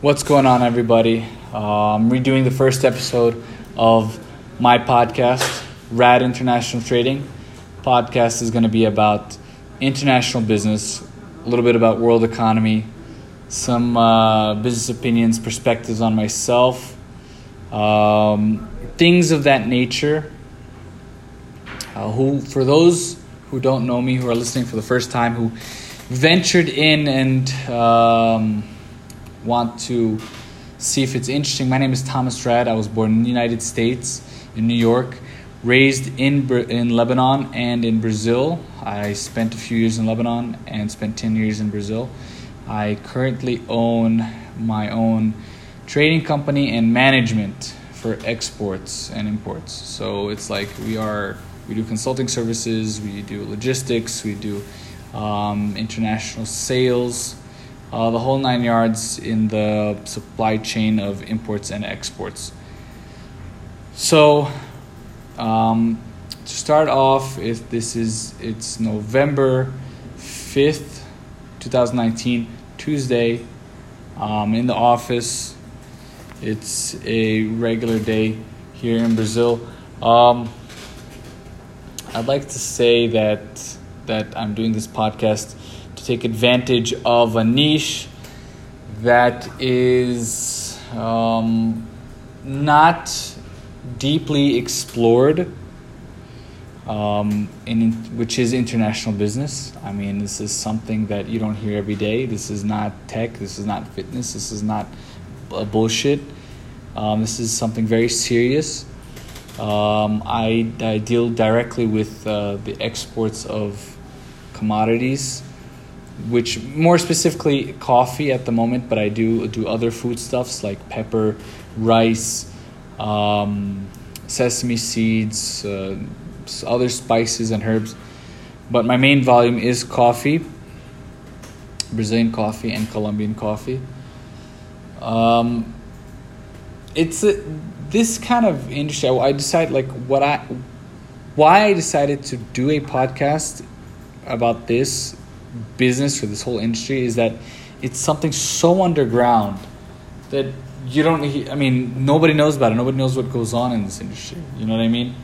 What's going on, everybody? I'm redoing the first episode of my podcast, Rad International Trading. Podcast is going to be about international business, a little bit about world economy, some uh, business opinions, perspectives on myself, um, things of that nature. Uh, who, for those who don't know me, who are listening for the first time, who ventured in and um, want to see if it's interesting, my name is Thomas Rad. I was born in the United States, in New York, raised in in Lebanon and in Brazil. I spent a few years in Lebanon and spent ten years in Brazil. I currently own my own trading company and management for exports and imports. So it's like we are we do consulting services, we do logistics, we do um, international sales, uh, the whole nine yards in the supply chain of imports and exports. So, um, to start off, if this is it's November fifth, two thousand nineteen, Tuesday. Um, in the office. It's a regular day here in Brazil. Um, I'd like to say that that I'm doing this podcast to take advantage of a niche that is um, not deeply explored, um, in, which is international business. I mean, this is something that you don't hear every day. This is not tech. This is not fitness. This is not uh, bullshit. Um, this is something very serious. Um, I, I deal directly with uh, the exports of commodities, which more specifically coffee at the moment, but I do do other foodstuffs like pepper, rice, um, sesame seeds, uh, other spices and herbs. But my main volume is coffee, Brazilian coffee and Colombian coffee. Um, it's a, this kind of industry. I decided like what I, why I decided to do a podcast about this business or this whole industry is that it's something so underground that you don't i mean nobody knows about it. Nobody knows what goes on in this industry. You know what i mean?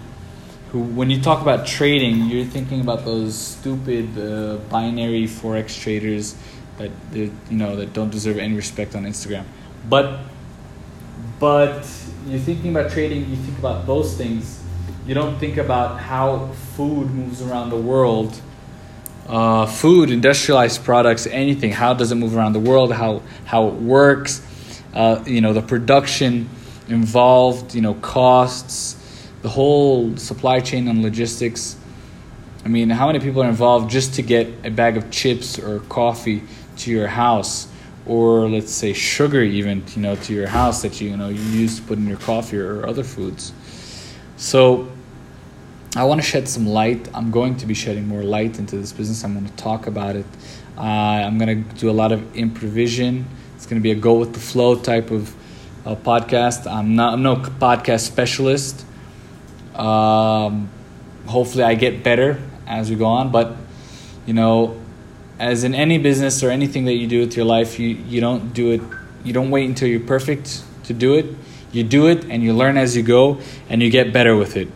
Who when you talk about trading you're thinking about those stupid uh, binary forex traders that you know that don't deserve any respect on instagram. But but you're thinking about trading you think about those things. You don't think about how food moves around the world uh, food, industrialized products, anything. How does it move around the world? How how it works? Uh, you know, the production involved. You know, costs, the whole supply chain and logistics. I mean, how many people are involved just to get a bag of chips or coffee to your house, or let's say sugar, even you know, to your house that you you know you use to put in your coffee or other foods. So I want to shed some light. I'm going to be shedding more light into this business. I'm going to talk about it. Uh, I'm going to do a lot of improvisation. It's going to be a go with the flow type of uh, podcast. I'm not. I'm no podcast specialist. Um, hopefully, I get better as we go on. But you know, as in any business or anything that you do with your life, you you don't do it. You don't wait until you're perfect to do it. You do it and you learn as you go, and you get better with it.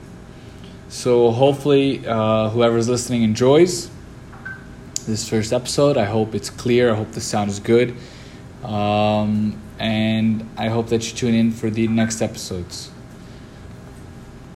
So hopefully, uh, whoever's listening enjoys this first episode. I hope it's clear. I hope the sound is good. Um, and I hope that you tune in for the next episodes.